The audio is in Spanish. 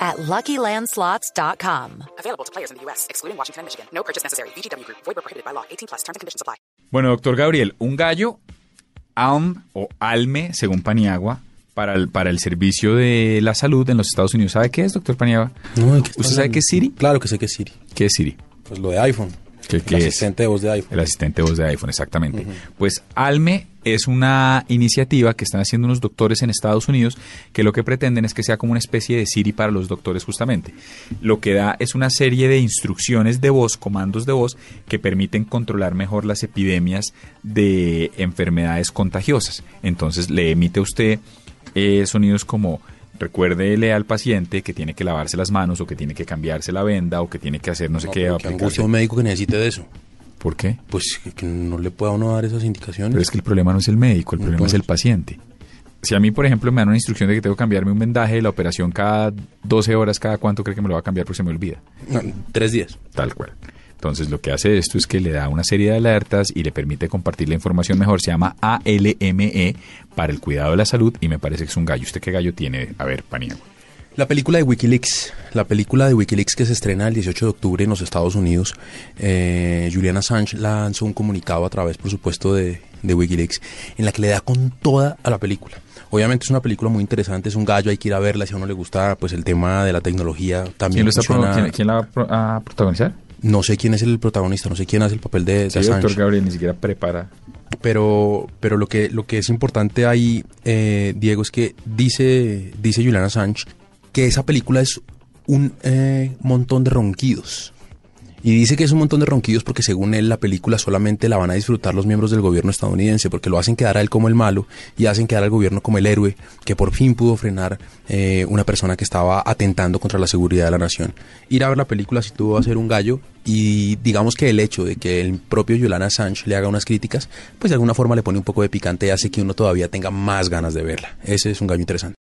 at LuckyLandSlots.com. Available to players in the U.S., excluding Washington and Michigan. No purchase necessary. VGW Group. Void prohibited by law. 18 plus. Terms and conditions apply. Bueno, doctor Gabriel, un gallo, AUM o ALME, según Paniagua, para el, para el servicio de la salud en los Estados Unidos. ¿Sabe qué es, doctor Paniagua? No, ¿de qué ¿Usted sabe hablando? qué es Siri? Claro que sé que es Siri. ¿Qué es Siri? Pues lo de iPhone. ¿Qué- el qué es? asistente de voz de iPhone. El asistente de voz de iPhone, exactamente. Pues ALME es una iniciativa que están haciendo unos doctores en Estados Unidos que lo que pretenden es que sea como una especie de Siri para los doctores justamente. Lo que da es una serie de instrucciones de voz, comandos de voz, que permiten controlar mejor las epidemias de enfermedades contagiosas. Entonces le emite a usted eh, sonidos como recuérdele al paciente que tiene que lavarse las manos o que tiene que cambiarse la venda o que tiene que hacer no sé No, qué. qué angustia un médico que necesite de eso. ¿Por qué? Pues que, no le pueda uno dar esas indicaciones. Pero es que el problema no es el médico, el problema es el paciente. Si a mí, por ejemplo, me dan una instrucción de que tengo que cambiarme un vendaje de la operación cada 12 horas, ¿cada cuánto cree que me lo va a cambiar? Porque se me olvida. No, tres días. Tal cual. Entonces, lo que hace esto es que le da una serie de alertas y le permite compartir la información mejor. Se llama ALME para el cuidado de la salud y me parece que es un gallo. ¿Usted qué gallo tiene? A ver, Paniagua. La película de Wikileaks, la película de Wikileaks que se estrena el 18 de octubre en los Estados Unidos, eh, Julian Assange lanzó un comunicado a través, por supuesto, de, de Wikileaks, en la que le da con toda a la película. Obviamente es una película muy interesante, es un gallo, hay que ir a verla, si a uno le gusta pues el tema de la tecnología también. ¿Quién, lo funciona- quién- quién la va a pro- a protagonizar? No sé quién es el protagonista, no sé quién hace el papel de, de Sí, Assange. doctor Gabriel ni siquiera prepara. pero pero lo que lo que es importante ahí eh, Diego es que dice dice Julian Assange que esa película es un eh, montón de ronquidos y dice que es un montón de ronquidos porque según él la película solamente la van a disfrutar los miembros del gobierno estadounidense porque lo hacen quedar a él como el malo y hacen quedar al gobierno como el héroe que por fin pudo frenar eh, una persona que estaba atentando contra la seguridad de la nación. Ir a ver la película si tuvo a ser un gallo y digamos que el hecho de que el propio Julian Assange le haga unas críticas pues de alguna forma le pone un poco de picante y hace que uno todavía tenga más ganas de verla. Ese es un gallo interesante.